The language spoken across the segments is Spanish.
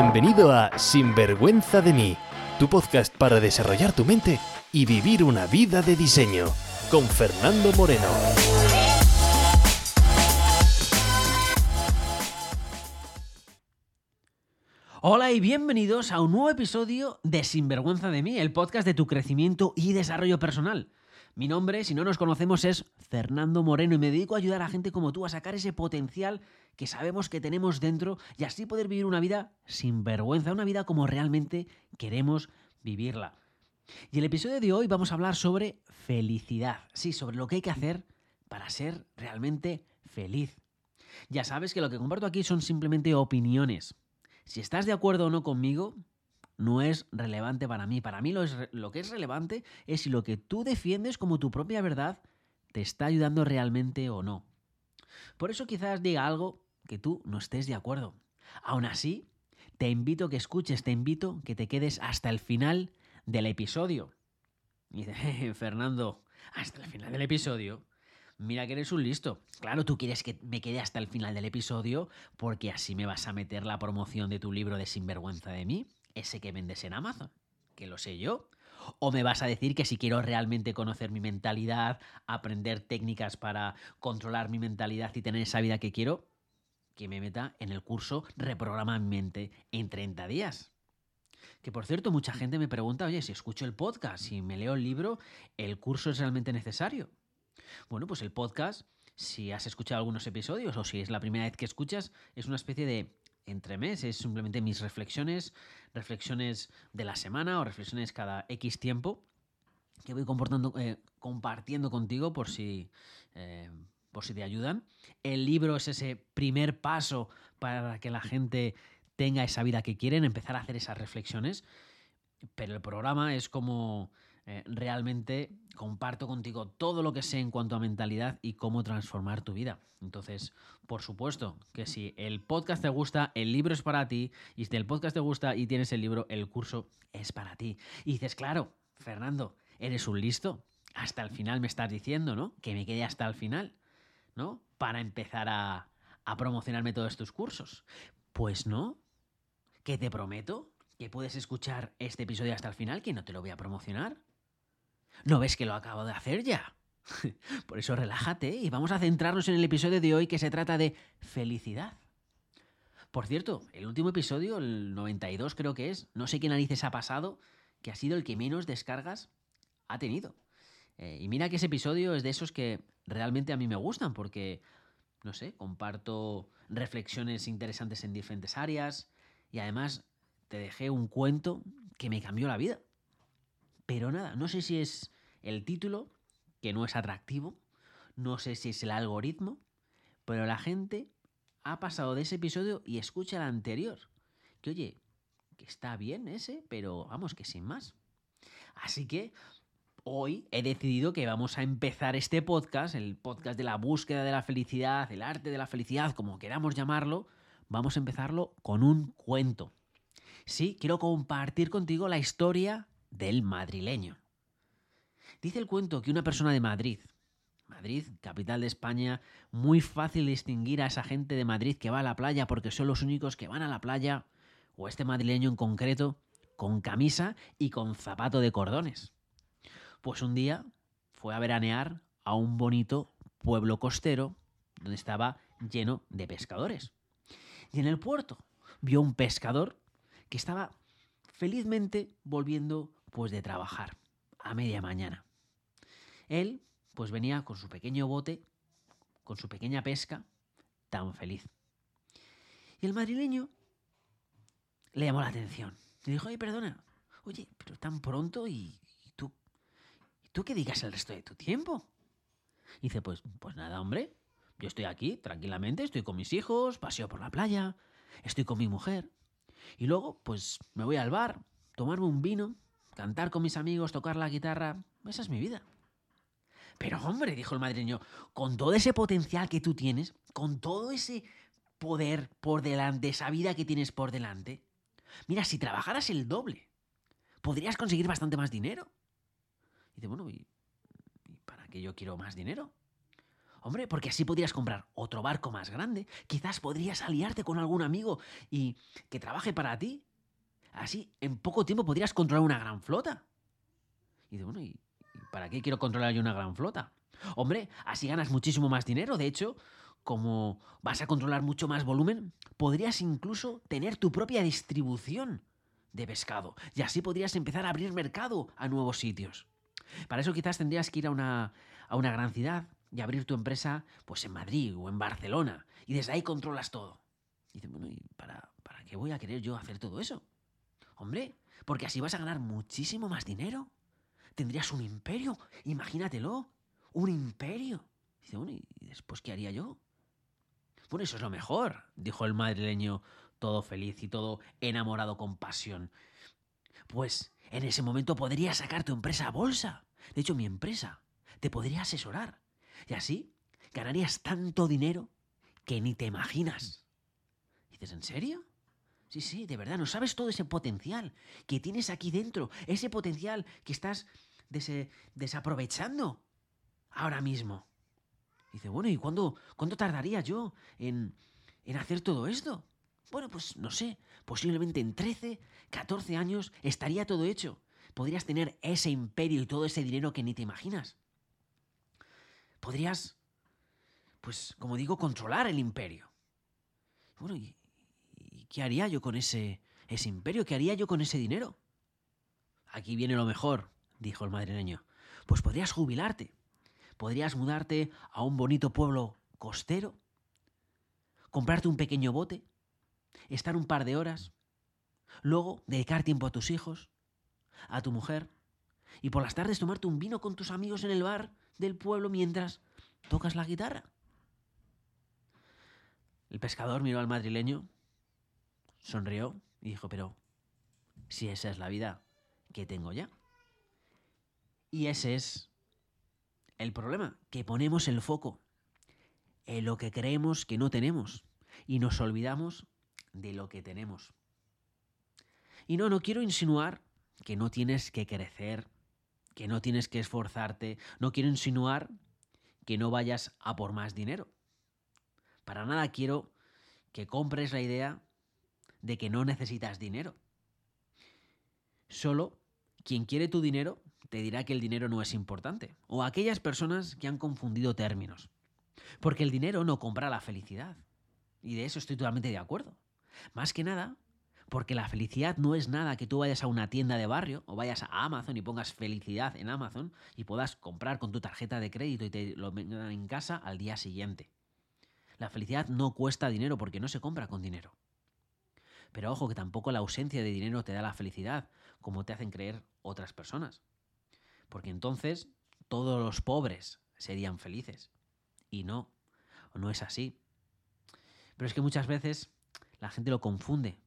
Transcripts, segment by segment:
Bienvenido a Sinvergüenza de mí, tu podcast para desarrollar tu mente y vivir una vida de diseño, con Fernando Moreno. Hola y bienvenidos a un nuevo episodio de Sinvergüenza de mí, el podcast de tu crecimiento y desarrollo personal. Mi nombre, si no nos conocemos, es Fernando Moreno y me dedico a ayudar a gente como tú a sacar ese potencial que sabemos que tenemos dentro y así poder vivir una vida sin vergüenza, una vida como realmente queremos vivirla. Y el episodio de hoy vamos a hablar sobre felicidad, sí, sobre lo que hay que hacer para ser realmente feliz. Ya sabes que lo que comparto aquí son simplemente opiniones. Si estás de acuerdo o no conmigo, no es relevante para mí. Para mí lo, es, lo que es relevante es si lo que tú defiendes como tu propia verdad te está ayudando realmente o no. Por eso quizás diga algo que tú no estés de acuerdo. Aún así, te invito a que escuches, te invito a que te quedes hasta el final del episodio. Y Fernando, hasta el final del episodio. Mira que eres un listo. Claro, tú quieres que me quede hasta el final del episodio porque así me vas a meter la promoción de tu libro de Sinvergüenza de mí ese que vendes en Amazon, que lo sé yo. O me vas a decir que si quiero realmente conocer mi mentalidad, aprender técnicas para controlar mi mentalidad y tener esa vida que quiero, que me meta en el curso Reprograma mi mente en 30 días. Que por cierto, mucha gente me pregunta, oye, si escucho el podcast, si me leo el libro, ¿el curso es realmente necesario? Bueno, pues el podcast, si has escuchado algunos episodios o si es la primera vez que escuchas, es una especie de entre mes, es simplemente mis reflexiones, reflexiones de la semana o reflexiones cada X tiempo que voy eh, compartiendo contigo por si, eh, por si te ayudan. El libro es ese primer paso para que la gente tenga esa vida que quieren, empezar a hacer esas reflexiones, pero el programa es como eh, realmente comparto contigo todo lo que sé en cuanto a mentalidad y cómo transformar tu vida. Entonces, por supuesto que si el podcast te gusta, el libro es para ti, y si el podcast te gusta y tienes el libro, el curso es para ti. Y dices, claro, Fernando, eres un listo. Hasta el final me estás diciendo, ¿no? Que me quede hasta el final, ¿no? Para empezar a, promocionarme todos tus cursos. Pues no, que te prometo que puedes escuchar este episodio hasta el final, que no te lo voy a promocionar. ¿No ves que lo acabo de hacer ya? Por eso relájate y vamos a centrarnos en el episodio de hoy que se trata de felicidad. Por cierto, el último episodio, el 92 creo que es, no sé qué narices ha pasado, que ha sido el que menos descargas ha tenido. Eh, y mira que ese episodio es de esos que realmente a mí me gustan porque, no sé, comparto reflexiones interesantes en diferentes áreas y además te dejé un cuento que me cambió la vida. Pero nada, no sé si es el título, que no es atractivo, no sé si es el algoritmo, pero la gente ha pasado de ese episodio y escucha el anterior. Que oye, que está bien ese, pero vamos, que sin más. Así que hoy he decidido que vamos a empezar este podcast, el podcast de la búsqueda de la felicidad, el arte de la felicidad, como queramos llamarlo, vamos a empezarlo con un cuento. Sí, quiero compartir contigo la historia del madrileño. Dice el cuento que una persona de Madrid, Madrid, capital de España, muy fácil distinguir a esa gente de Madrid que va a la playa porque son los únicos que van a la playa, o este madrileño en concreto, con camisa y con zapato de cordones. Pues un día fue a veranear a un bonito pueblo costero donde estaba lleno de pescadores. Y en el puerto vio un pescador que estaba felizmente volviendo pues de trabajar a media mañana. Él pues venía con su pequeño bote, con su pequeña pesca, tan feliz. Y el madrileño le llamó la atención. Le dijo, oye, perdona, oye, pero tan pronto y, tú, ¿y tú qué digas el resto de tu tiempo? Y dice, pues, pues nada, hombre, yo estoy aquí tranquilamente, estoy con mis hijos, paseo por la playa, estoy con mi mujer. Y luego, pues me voy al bar, tomarme un vino, cantar con mis amigos, tocar la guitarra, esa es mi vida. Pero hombre, dijo el madrileño, con todo ese potencial que tú tienes, con todo ese poder por delante, esa vida que tienes por delante, mira, si trabajaras el doble, podrías conseguir bastante más dinero. Y dice, bueno, ¿y, para qué yo quiero más dinero? Hombre, porque así podrías comprar otro barco más grande. Quizás podrías aliarte con algún amigo y que trabaje para ti. Así, en poco tiempo podrías controlar una gran flota. Y dice, bueno, ¿y para qué quiero controlar yo una gran flota? Hombre, así ganas muchísimo más dinero. De hecho, como vas a controlar mucho más volumen, podrías incluso tener tu propia distribución de pescado. Y así podrías empezar a abrir mercado a nuevos sitios. Para eso quizás tendrías que ir a una, a una gran ciudad y abrir tu empresa pues en Madrid o en Barcelona. Y desde ahí controlas todo. Y dices, bueno, ¿y para, para qué voy a querer yo hacer todo eso? Hombre, porque así vas a ganar muchísimo más dinero. Tendrías un imperio, imagínatelo. Un imperio. dice, bueno, ¿y después qué haría yo? Bueno, eso es lo mejor, dijo el madrileño, todo feliz y todo enamorado con pasión. Pues en ese momento podría sacar tu empresa a bolsa. De hecho, mi empresa te podría asesorar. Y así ganarías tanto dinero que ni te imaginas. dices, ¿en serio? Sí, sí, de verdad, no sabes todo ese potencial que tienes aquí dentro, ese potencial que estás desaprovechando ahora mismo. dice, bueno, ¿y cuándo, cuándo tardaría yo en, en hacer todo esto? Bueno, pues no sé, posiblemente en 13, 14 años estaría todo hecho. Podrías tener ese imperio y todo ese dinero que ni te imaginas. Podrías, pues como digo, controlar el imperio. Bueno, ¿y, qué haría yo con ese, ese imperio? ¿Qué haría yo con ese dinero? Aquí viene lo mejor, dijo el madrileño. Pues podrías jubilarte. Podrías mudarte a un bonito pueblo costero, comprarte un pequeño bote estar un par de horas, luego dedicar tiempo a tus hijos, a tu mujer, y por las tardes tomarte un vino con tus amigos en el bar del pueblo mientras tocas la guitarra. El pescador miró al madrileño, sonrió y dijo, pero si esa es la vida que tengo ya. Y ese es el problema, que ponemos el foco en lo que creemos que no tenemos y nos olvidamos de lo que tenemos. Y no, no quiero insinuar que no tienes que crecer, que no tienes que esforzarte, no quiero insinuar que no vayas a por más dinero. Para nada quiero que compres la idea de que no necesitas dinero. Solo quien quiere tu dinero te dirá que el dinero no es importante, o aquellas personas que han confundido términos. Porque el dinero no compra la felicidad. Y de eso estoy totalmente de acuerdo. Más que nada, porque la felicidad no es nada que tú vayas a una tienda de barrio o vayas a Amazon y pongas felicidad en Amazon y puedas comprar con tu tarjeta de crédito y te lo vendan en casa al día siguiente. La felicidad no cuesta dinero porque no se compra con dinero. Pero ojo que tampoco la ausencia de dinero te da la felicidad, como te hacen creer otras personas. Porque entonces todos los pobres serían felices. Y no, no es así. Pero es que muchas veces la gente lo confunde.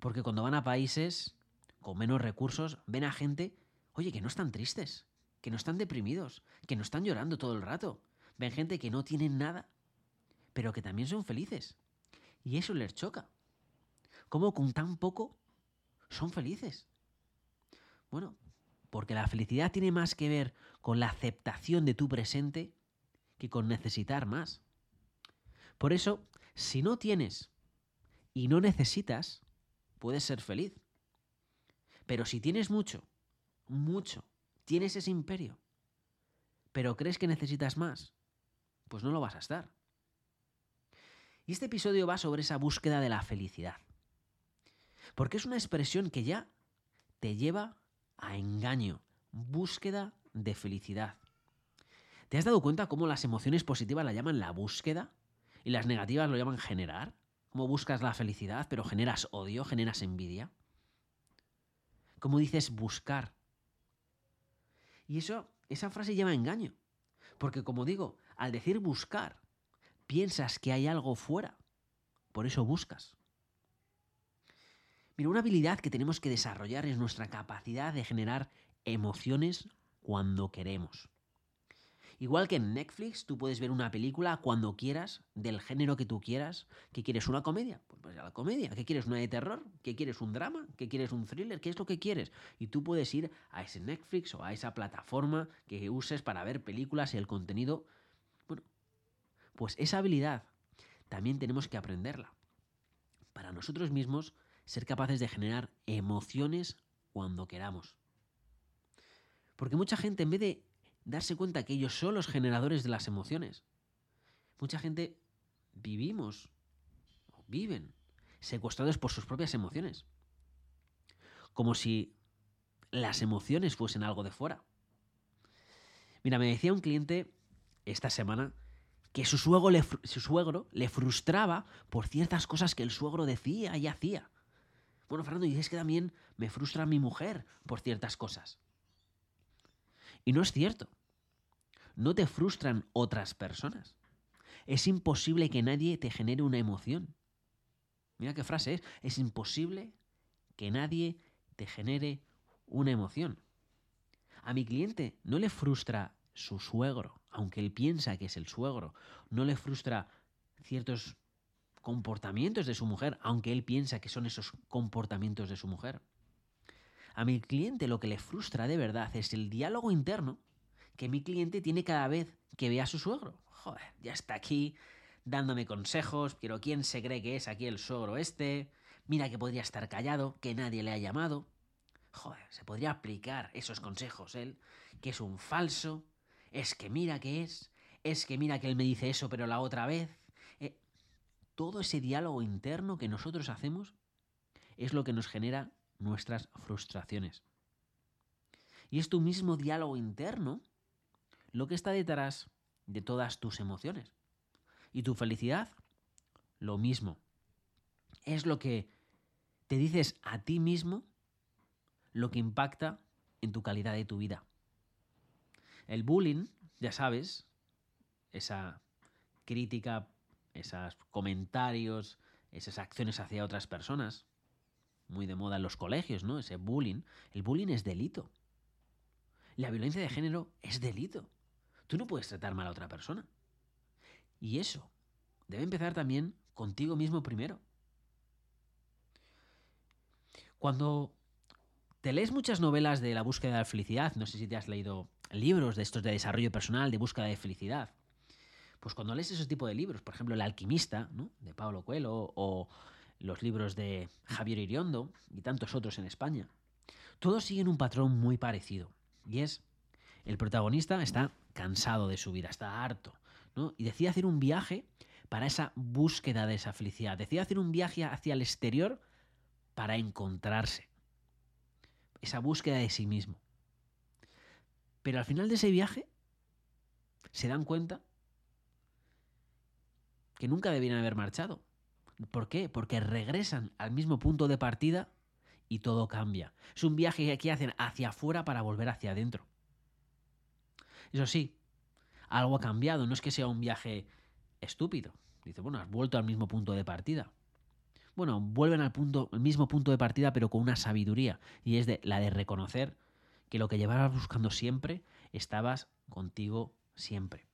Porque cuando van a países con menos recursos, ven a gente, oye, que no están tristes, que no están deprimidos, que no están llorando todo el rato. Ven gente que no tienen nada, pero que también son felices. Y eso les choca. ¿Cómo con tan poco son felices? Bueno, porque la felicidad tiene más que ver con la aceptación de tu presente que con necesitar más. Por eso, si no tienes y no necesitas, puedes ser feliz. Pero si tienes mucho, mucho, tienes ese imperio, pero crees que necesitas más, pues no lo vas a estar. Y este episodio va sobre esa búsqueda de la felicidad. Porque es una expresión que ya te lleva a engaño, búsqueda de felicidad. ¿Te has dado cuenta cómo las emociones positivas la llaman la búsqueda y las negativas lo llaman generar? cómo buscas la felicidad, pero generas odio, generas envidia. ¿Cómo dices buscar? Y eso, esa frase lleva engaño. Porque como digo, al decir buscar, piensas que hay algo fuera. Por eso buscas. Mira, una habilidad que tenemos que desarrollar es nuestra capacidad de generar emociones cuando queremos. Igual que en Netflix, tú puedes ver una película cuando quieras, del género que tú quieras. ¿Qué quieres? ¿Una comedia? Pues vas a la comedia. ¿Qué quieres? ¿Una de terror? ¿Qué quieres? ¿Un drama? ¿Qué quieres? ¿Un thriller? ¿Qué es lo que quieres? Y tú puedes ir a ese Netflix o a esa plataforma que uses para ver películas y el contenido, bueno, Pues esa habilidad también tenemos que aprenderla. Para nosotros mismos, ser capaces de generar emociones cuando queramos. Porque mucha gente, en vez de darse cuenta que ellos son los generadores de las emociones, mucha gente vivimos, viven, secuestrados por sus propias emociones. Como si las emociones fuesen algo de fuera. Mira, me decía un cliente esta semana que su suegro, le, su suegro le frustraba por ciertas cosas que el suegro decía y hacía. Bueno, Fernando, y es que también me frustra mi mujer por ciertas cosas. Y no es cierto. No te frustran otras personas. Es imposible que nadie te genere una emoción. Mira qué frase es. Es imposible que nadie te genere una emoción. A mi cliente no le frustra su suegro, aunque él piensa que es el suegro. No le frustra ciertos comportamientos de su mujer, aunque él piensa que son esos comportamientos de su mujer. A mi cliente lo que le frustra de verdad es el diálogo interno que mi cliente tiene cada vez que ve a su suegro. Joder, ya está aquí dándome consejos, pero ¿quién se cree que es aquí el suegro este? Mira que podría estar callado, que nadie le ha llamado. Joder, se podría aplicar esos consejos él, que es un falso, es que mira que es, es que mira que él me dice eso pero la otra vez. Todo ese diálogo interno que nosotros hacemos es lo que nos genera nuestras frustraciones. Y es tu mismo diálogo interno lo que está detrás de todas tus emociones. Y tu felicidad, lo mismo. Es lo que te dices a ti mismo lo que impacta en tu calidad de tu vida. El bullying, ya sabes, esa crítica, esos comentarios, esas acciones hacia otras personas, muy de moda en los colegios, ¿no? Ese bullying. El bullying es delito. La violencia de género es delito. Tú no puedes tratar mal a otra persona. Y eso debe empezar también contigo mismo primero. Cuando te lees muchas novelas de la búsqueda de la felicidad, no sé si te has leído libros de estos de desarrollo personal, de búsqueda de felicidad, pues cuando lees ese tipo de libros, por ejemplo El alquimista, ¿no? de Pablo Coelho, o los libros de Javier Iriondo y tantos otros en España, todos siguen un patrón muy parecido. Y es, el protagonista está cansado de su vida, está harto, ¿no? Y decide hacer un viaje para esa búsqueda de esa felicidad. Decide hacer un viaje hacia el exterior para encontrarse. Esa búsqueda de sí mismo. Pero al final de ese viaje se dan cuenta que nunca debían haber marchado. ¿Por qué? Porque regresan al mismo punto de partida y todo cambia. Es un viaje que hacen hacia afuera para volver hacia adentro. Eso sí, algo ha cambiado, no es que sea un viaje estúpido. Dice, bueno, has vuelto al mismo punto de partida. Bueno, vuelven al mismo punto de partida, pero con una sabiduría, y es de, la de reconocer que lo que llevabas buscando siempre, estabas contigo siempre.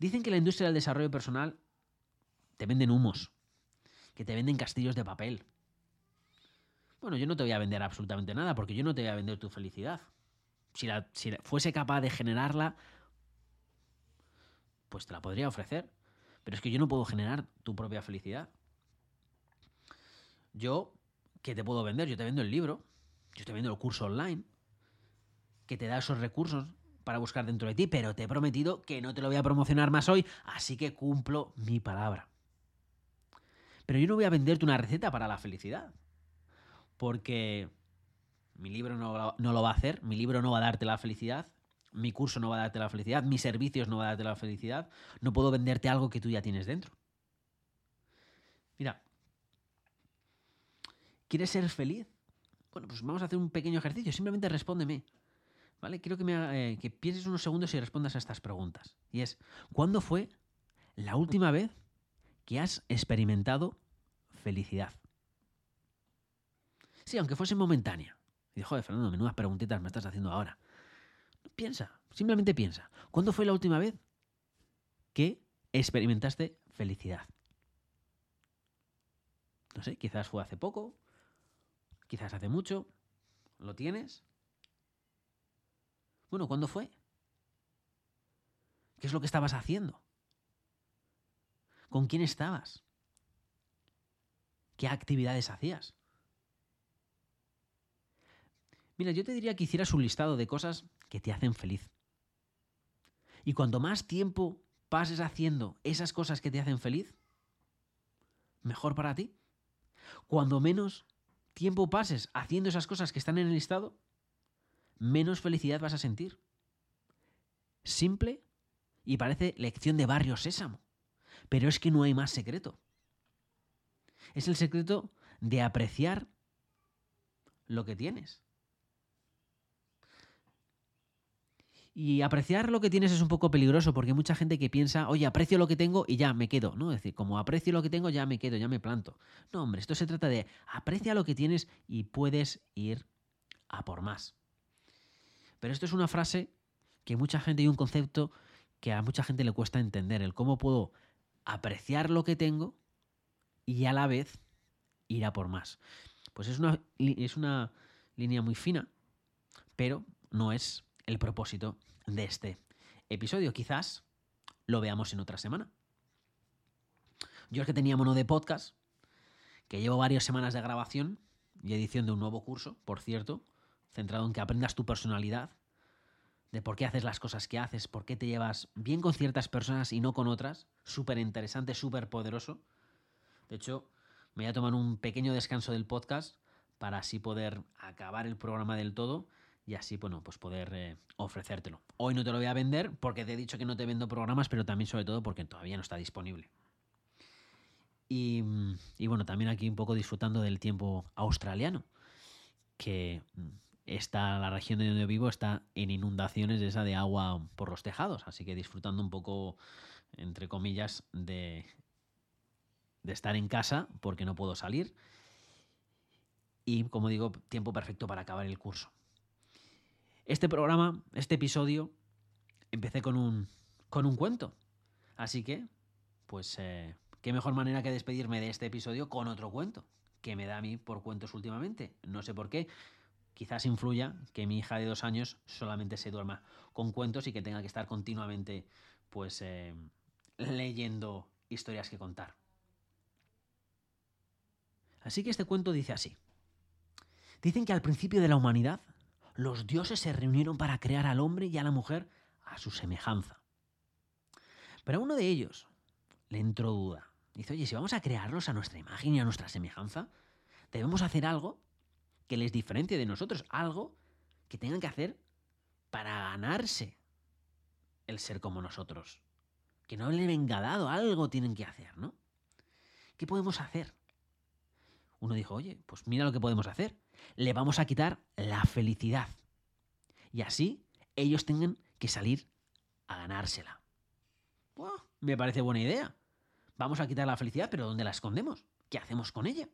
Dicen que la industria del desarrollo personal te venden humos, que te venden castillos de papel. Bueno, yo no te voy a vender absolutamente nada, porque yo no te voy a vender tu felicidad. Si, si fuese capaz de generarla, pues te la podría ofrecer. Pero es que yo no puedo generar tu propia felicidad. Yo, ¿qué te puedo vender? Yo te vendo el libro, yo te vendo el curso online, que te da esos recursos para buscar dentro de ti, pero te he prometido que no te lo voy a promocionar más hoy, así que cumplo mi palabra. Pero yo no voy a venderte una receta para la felicidad. Porque mi libro no, lo va a hacer, mi libro no va a darte la felicidad, mi curso no va a darte la felicidad, mis servicios no va a darte la felicidad. No puedo venderte algo que tú ya tienes dentro. Mira, ¿quieres ser feliz? Bueno, pues vamos a hacer un pequeño ejercicio. Simplemente respóndeme. ¿Vale? Quiero que, me, eh, que pienses unos segundos y respondas a estas preguntas. Y es, ¿cuándo fue la última vez que has experimentado felicidad. Sí, aunque fuese momentánea. Y joder, Fernando, menudas preguntitas me estás haciendo ahora. Piensa, simplemente piensa. ¿Cuándo fue la última vez que experimentaste felicidad? No sé, quizás fue hace poco, quizás hace mucho. ¿Lo tienes? Bueno, ¿cuándo fue? ¿Qué es lo que estabas haciendo? ¿Con quién estabas? ¿Qué actividades hacías? Mira, yo te diría que hicieras un listado de cosas que te hacen feliz. Y cuanto más tiempo pases haciendo esas cosas que te hacen feliz, mejor para ti. Cuando menos tiempo pases haciendo esas cosas que están en el listado, menos felicidad vas a sentir. Simple y parece lección de barrio sésamo. Pero es que no hay más secreto. Es el secreto de apreciar lo que tienes. Y apreciar lo que tienes es un poco peligroso porque hay mucha gente que piensa, oye, aprecio lo que tengo y ya me quedo, ¿no? Es decir, como aprecio lo que tengo, ya me quedo, ya me planto. No, hombre, esto se trata de aprecia lo que tienes y puedes ir a por más. Pero esto es una frase que mucha gente y un concepto que a mucha gente le cuesta entender, el cómo puedo apreciar lo que tengo y a la vez ir a por más. Pues es una, es una línea muy fina, pero no es el propósito de este episodio. Quizás lo veamos en otra semana. Yo es que tenía mono de podcast, que llevo varias semanas de grabación y edición de un nuevo curso, por cierto, centrado en que aprendas tu personalidad, de por qué haces las cosas que haces, por qué te llevas bien con ciertas personas y no con otras. Súper interesante, súper poderoso. De hecho, me voy a tomar un pequeño descanso del podcast para así poder acabar el programa del todo y así, bueno, pues poder eh, ofrecértelo. Hoy no te lo voy a vender porque te he dicho que no te vendo programas, pero también sobre todo porque todavía no está disponible. Y, y bueno, también aquí un poco disfrutando del tiempo australiano, que mm, está la región de donde vivo está en inundaciones de esa de agua por los tejados, así que disfrutando un poco, entre comillas, de, de estar en casa porque no puedo salir. Y como digo, tiempo perfecto para acabar el curso. Este programa, este episodio, empecé con un, con un cuento. Así que, pues, eh, qué mejor manera que despedirme de este episodio con otro cuento, que me da a mí por cuentos últimamente. No sé por qué. Quizás influya que mi hija de dos años solamente se duerma con cuentos y que tenga que estar continuamente, pues, eh, leyendo historias que contar. Así que este cuento dice así. Dicen que al principio de la humanidad los dioses se reunieron para crear al hombre y a la mujer a su semejanza. Pero a uno de ellos le entró duda. Dice, oye, si vamos a crearlos a nuestra imagen y a nuestra semejanza, debemos hacer algo que les diferencie de nosotros, algo que tengan que hacer para ganarse el ser como nosotros. Que no le venga dado, algo tienen que hacer, ¿no? ¿Qué podemos hacer? Uno dijo, oye, pues mira lo que podemos hacer le vamos a quitar la felicidad. Y así ellos tengan que salir a ganársela. me parece buena idea. Vamos a quitar la felicidad, pero ¿dónde la escondemos? ¿Qué hacemos con ella?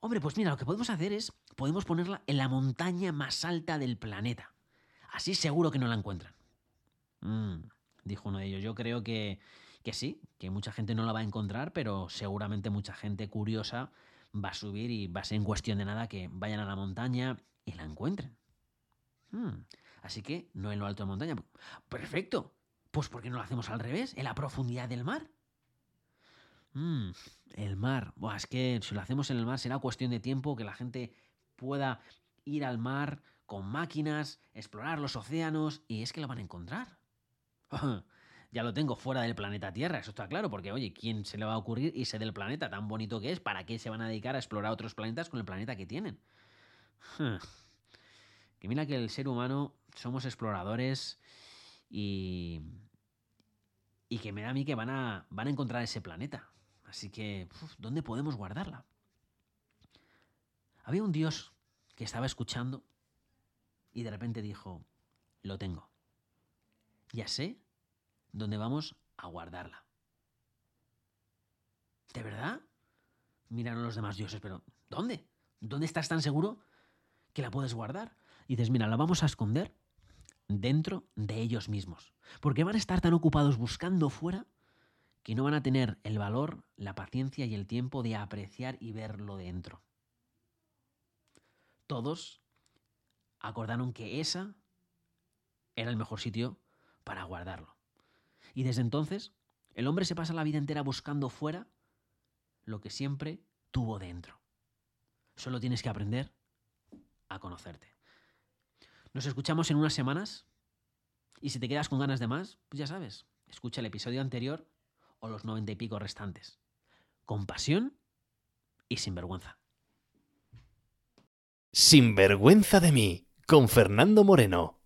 Hombre, pues mira, lo que podemos hacer es, podemos ponerla en la montaña más alta del planeta. Así seguro que no la encuentran. Mm, dijo uno de ellos. Yo creo que, que sí, que mucha gente no la va a encontrar, pero seguramente mucha gente curiosa va a subir y va a ser en cuestión de nada que vayan a la montaña y la encuentren. Hmm. Así que no en lo alto de montaña. Perfecto. Pues ¿por qué no lo hacemos al revés? En la profundidad del mar. Hmm. el mar. Buah, es que si lo hacemos en el mar será cuestión de tiempo que la gente pueda ir al mar con máquinas, explorar los océanos y es que lo van a encontrar. ya lo tengo fuera del planeta Tierra, eso está claro, porque oye, ¿quién se le va a ocurrir irse del planeta tan bonito que es? ¿Para qué se van a dedicar a explorar otros planetas con el planeta que tienen? Que mira que el ser humano somos exploradores y... Y que me da a mí que van a, van a encontrar ese planeta. Así que, ¿dónde podemos guardarla? Había un dios que estaba escuchando y de repente dijo, lo tengo. Ya sé donde vamos a guardarla. ¿De verdad? Miraron los demás dioses, pero ¿dónde? ¿Dónde estás tan seguro que la puedes guardar? Y dices, mira, la vamos a esconder dentro de ellos mismos. Porque van a estar tan ocupados buscando fuera que no van a tener el valor, la paciencia y el tiempo de apreciar y verlo dentro. Todos acordaron que esa era el mejor sitio para guardarlo. Y desde entonces, el hombre se pasa la vida entera buscando fuera lo que siempre tuvo dentro. Solo tienes que aprender a conocerte. Nos escuchamos en unas semanas y si te quedas con ganas de más, pues ya sabes, escucha el episodio anterior o los noventa y pico restantes. Con pasión y sin vergüenza. Sin vergüenza de mí, con Fernando Moreno.